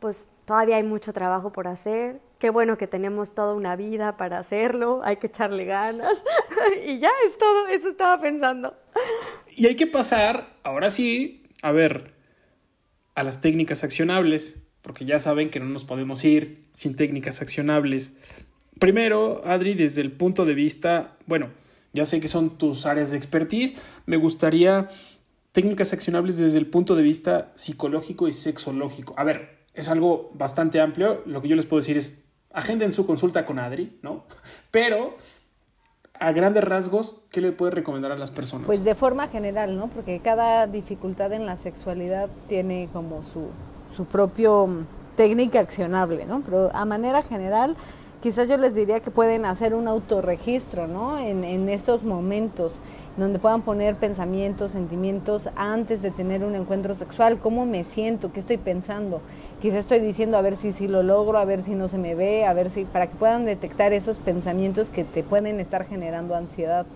pues todavía hay mucho trabajo por hacer, qué bueno que tenemos toda una vida para hacerlo, hay que echarle ganas y ya es todo, eso estaba pensando. Y hay que pasar, ahora sí, a ver, a las técnicas accionables, porque ya saben que no nos podemos ir sin técnicas accionables. Primero, Adri, desde el punto de vista, bueno, ya sé que son tus áreas de expertise, me gustaría técnicas accionables desde el punto de vista psicológico y sexológico. A ver, es algo bastante amplio. Lo que yo les puedo decir es, agenden su consulta con Adri, ¿no? Pero a grandes rasgos, ¿qué le puede recomendar a las personas? Pues de forma general, ¿no? Porque cada dificultad en la sexualidad tiene como su, su propio mm, técnica accionable, ¿no? Pero a manera general, quizás yo les diría que pueden hacer un autorregistro, ¿no? En, en estos momentos donde puedan poner pensamientos, sentimientos antes de tener un encuentro sexual, cómo me siento, qué estoy pensando, quizás estoy diciendo a ver si sí lo logro, a ver si no se me ve, a ver si, para que puedan detectar esos pensamientos que te pueden estar generando ansiedad.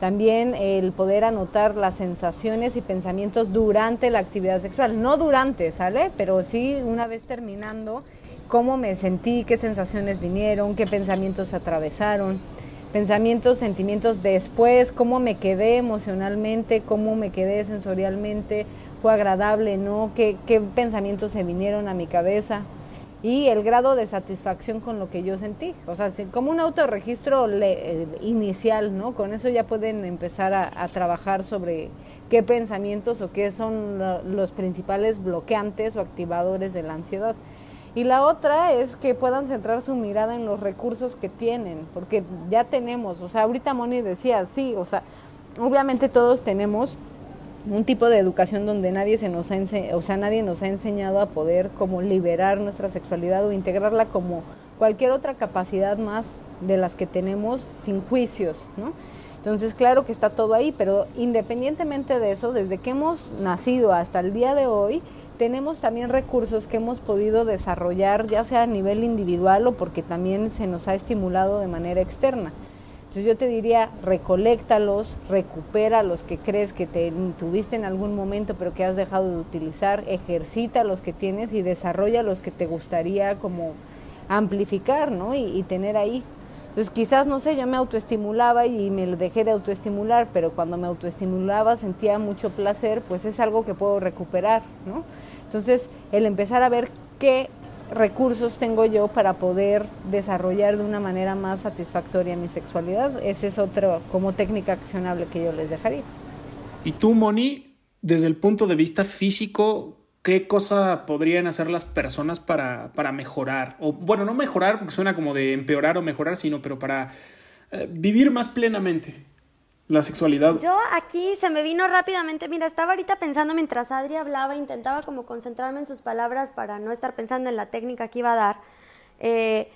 También el poder anotar las sensaciones y pensamientos durante la actividad sexual, no durante, ¿sale? Pero sí una vez terminando, cómo me sentí, qué sensaciones vinieron, qué pensamientos atravesaron pensamientos, sentimientos después, cómo me quedé emocionalmente, cómo me quedé sensorialmente, fue agradable, ¿no? ¿Qué, pensamientos se vinieron a mi cabeza? Y el grado de satisfacción con lo que yo sentí. O sea, como un autorregistro eh, inicial, ¿no? Con eso ya pueden empezar a trabajar sobre qué pensamientos o qué son los principales bloqueantes o activadores de la ansiedad. Y la otra es que puedan centrar su mirada en los recursos que tienen, porque ya tenemos, o sea, ahorita Moni decía, sí, o sea, obviamente todos tenemos un tipo de educación donde nadie se nos ha o sea, nadie nos ha enseñado a poder como liberar nuestra sexualidad o integrarla como cualquier otra capacidad más de las que tenemos sin juicios, ¿no? Entonces, claro que está todo ahí, pero independientemente de eso, desde que hemos nacido hasta el día de hoy, tenemos también recursos que hemos podido desarrollar, ya sea a nivel individual o porque también se nos ha estimulado de manera externa. Entonces yo te diría, recolectalos, recupera los que crees que te tuviste en algún momento pero que has dejado de utilizar, ejercita los que tienes y desarrolla los que te gustaría como amplificar, ¿no? Y, y tener ahí. Entonces quizás, no sé, yo me autoestimulaba y me dejé de autoestimular, pero cuando me autoestimulaba sentía mucho placer, pues es algo que puedo recuperar, ¿no? Entonces, el empezar a ver qué recursos tengo yo para poder desarrollar de una manera más satisfactoria mi sexualidad, esa es otra como técnica accionable que yo les dejaría. Y tú, Moni, desde el punto de vista físico, ¿qué cosa podrían hacer las personas para, para mejorar? O bueno, no mejorar porque suena como de empeorar o mejorar, sino pero para eh, vivir más plenamente la sexualidad. Yo aquí se me vino rápidamente, mira, estaba ahorita pensando mientras Adri hablaba, intentaba como concentrarme en sus palabras para no estar pensando en la técnica que iba a dar. Eh,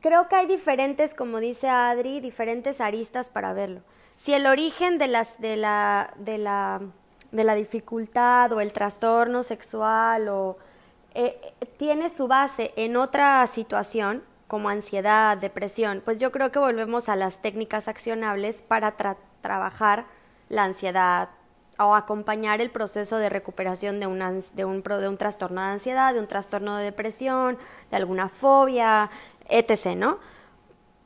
creo que hay diferentes, como dice Adri, diferentes aristas para verlo. Si el origen de, las, de, la, de, la, de la dificultad o el trastorno sexual o, eh, tiene su base en otra situación, como ansiedad, depresión, pues yo creo que volvemos a las técnicas accionables para trabajar la ansiedad o acompañar el proceso de recuperación de, una, de, un, de un trastorno de ansiedad, de un trastorno de depresión, de alguna fobia, etc., ¿no?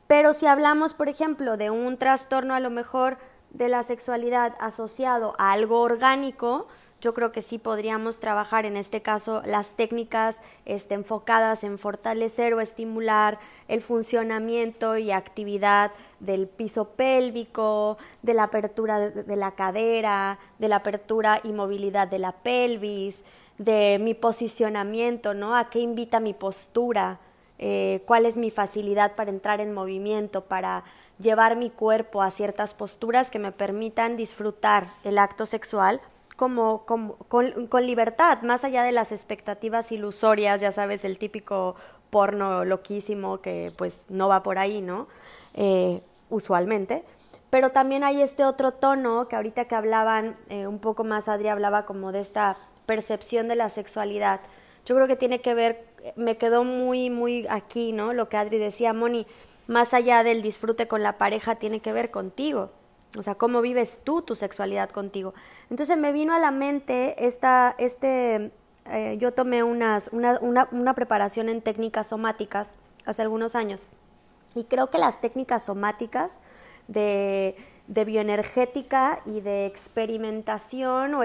Pero si hablamos, por ejemplo, de un trastorno a lo mejor de la sexualidad asociado a algo orgánico, yo creo que sí podríamos trabajar en este caso las técnicas este, enfocadas en fortalecer o estimular el funcionamiento y actividad del piso pélvico, de la apertura de la cadera, de la apertura y movilidad de la pelvis, de mi posicionamiento, ¿no? ¿A qué invita mi postura? Eh, ¿Cuál es mi facilidad para entrar en movimiento, para llevar mi cuerpo a ciertas posturas que me permitan disfrutar el acto sexual como, con, libertad, más allá de las expectativas ilusorias, ya sabes, el típico porno loquísimo que pues no va por ahí, ¿no? Eh, usualmente. Pero también hay este otro tono que ahorita que hablaban, eh, un poco más Adri hablaba como de esta percepción de la sexualidad. Yo creo que tiene que ver, me quedó muy, muy aquí, ¿no? Lo que Adri decía, Moni, más allá del disfrute con la pareja, tiene que ver contigo. O sea, cómo vives tú tu sexualidad contigo. Entonces me vino a la mente esta, este, eh, yo tomé unas, una, una, una preparación en técnicas somáticas hace algunos años. Y creo que las técnicas somáticas de, de bioenergética y de experimentación o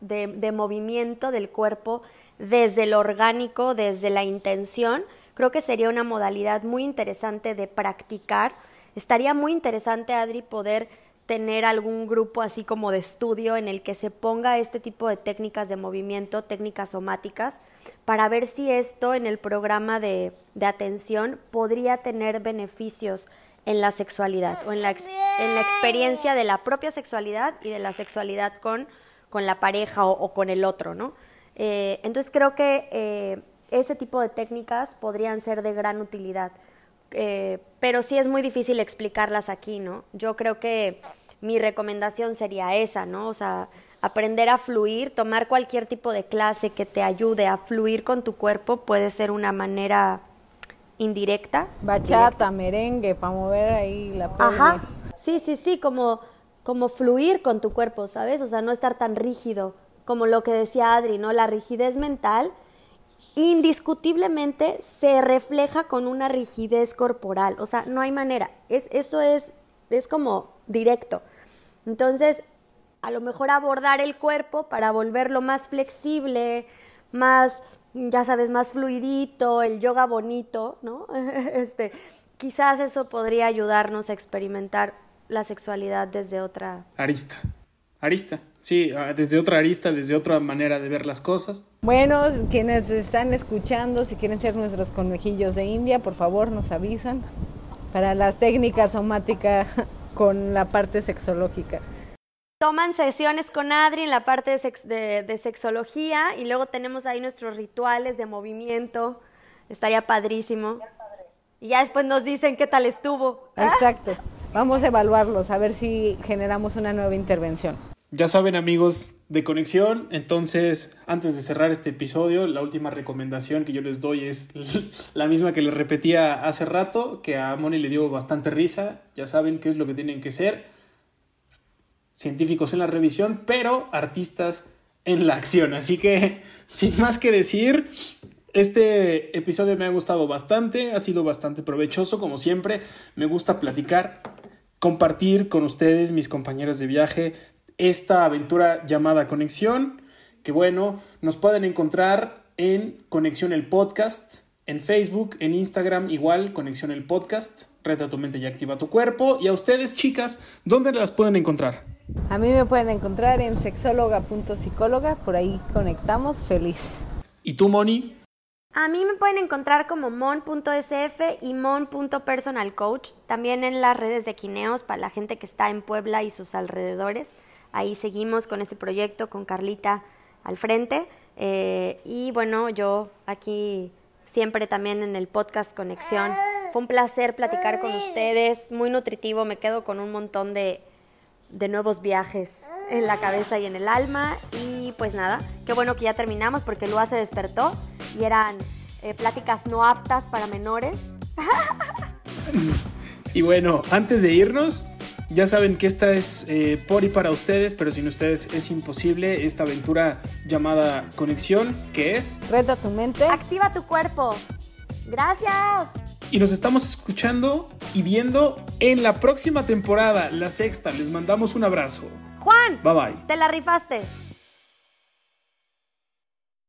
de, de, movimiento del cuerpo desde el orgánico, desde la intención, creo que sería una modalidad muy interesante de practicar. Estaría muy interesante, Adri, poder tener algún grupo así como de estudio en el que se ponga este tipo de técnicas de movimiento, técnicas somáticas, para ver si esto en el programa de, atención podría tener beneficios en la sexualidad o en la, en experiencia de la propia sexualidad y de la sexualidad con, con la pareja o, con el otro, ¿no? Eh, entonces creo que eh, ese tipo de técnicas podrían ser de gran utilidad. Eh, pero sí es muy difícil explicarlas aquí, ¿no? Yo creo que mi recomendación sería esa, ¿no? O sea, aprender a fluir, tomar cualquier tipo de clase que te ayude a fluir con tu cuerpo puede ser una manera indirecta. Bachata, merengue, para mover ahí la pelvis. Ajá, sí, sí, sí, como, como fluir con tu cuerpo, ¿sabes? O sea, no estar tan rígido, como lo que decía Adri, ¿no? La rigidez mental indiscutiblemente se refleja con una rigidez corporal, o sea, no hay manera, es, eso es, es como directo. Entonces, a lo mejor abordar el cuerpo para volverlo más flexible, más, ya sabes, más fluidito, el yoga bonito, ¿no? este, quizás eso podría ayudarnos a experimentar la sexualidad desde otra arista. Arista, sí, ah, desde otra arista, desde otra manera de ver las cosas. Bueno, quienes están escuchando, si quieren ser nuestros conejillos de India, por favor nos avisan para las técnicas somáticas con la parte sexológica. Toman sesiones con Adri en la parte de, de, sexología y luego tenemos ahí nuestros rituales de movimiento. Estaría padrísimo. Y ya después nos dicen qué tal estuvo. Exacto. Vamos a evaluarlos, a ver si generamos una nueva intervención. Ya saben amigos de conexión, entonces antes de cerrar este episodio, la última recomendación que yo les doy es la misma que les repetía hace rato, que a Moni le dio bastante risa, ya saben qué es lo que tienen que ser, científicos en la revisión, pero artistas en la acción. Así que, sin más que decir, este episodio me ha gustado bastante, ha sido bastante provechoso, como siempre, me gusta platicar compartir con ustedes, mis compañeras de viaje, esta aventura llamada Conexión, que bueno, nos pueden encontrar en Conexión el Podcast, en Facebook, en Instagram, igual, Conexión el Podcast, reta tu mente y activa tu cuerpo. Y a ustedes, chicas, ¿dónde las pueden encontrar? A mí me pueden encontrar en sexóloga.psicóloga, por ahí conectamos, feliz. ¿Y tú, Moni? A mí me pueden encontrar como mon.sf y mon.personalcoach, también en las redes de Quineos para la gente que está en Puebla y sus alrededores. Ahí seguimos con ese proyecto con Carlita al frente. Eh, y bueno, yo aquí siempre también en el podcast Conexión. Fue un placer platicar con ustedes, muy nutritivo, me quedo con un montón de, de nuevos viajes en la cabeza y en el alma. Y pues nada, qué bueno que ya terminamos porque Lua se despertó y eran eh, pláticas no aptas para menores. y bueno, antes de irnos, ya saben que esta es eh, por y para ustedes, pero sin ustedes es imposible esta aventura llamada conexión, que es... Reta tu mente. Activa tu cuerpo. Gracias. Y nos estamos escuchando y viendo en la próxima temporada, la sexta. Les mandamos un abrazo. Juan. Bye bye. Te la rifaste.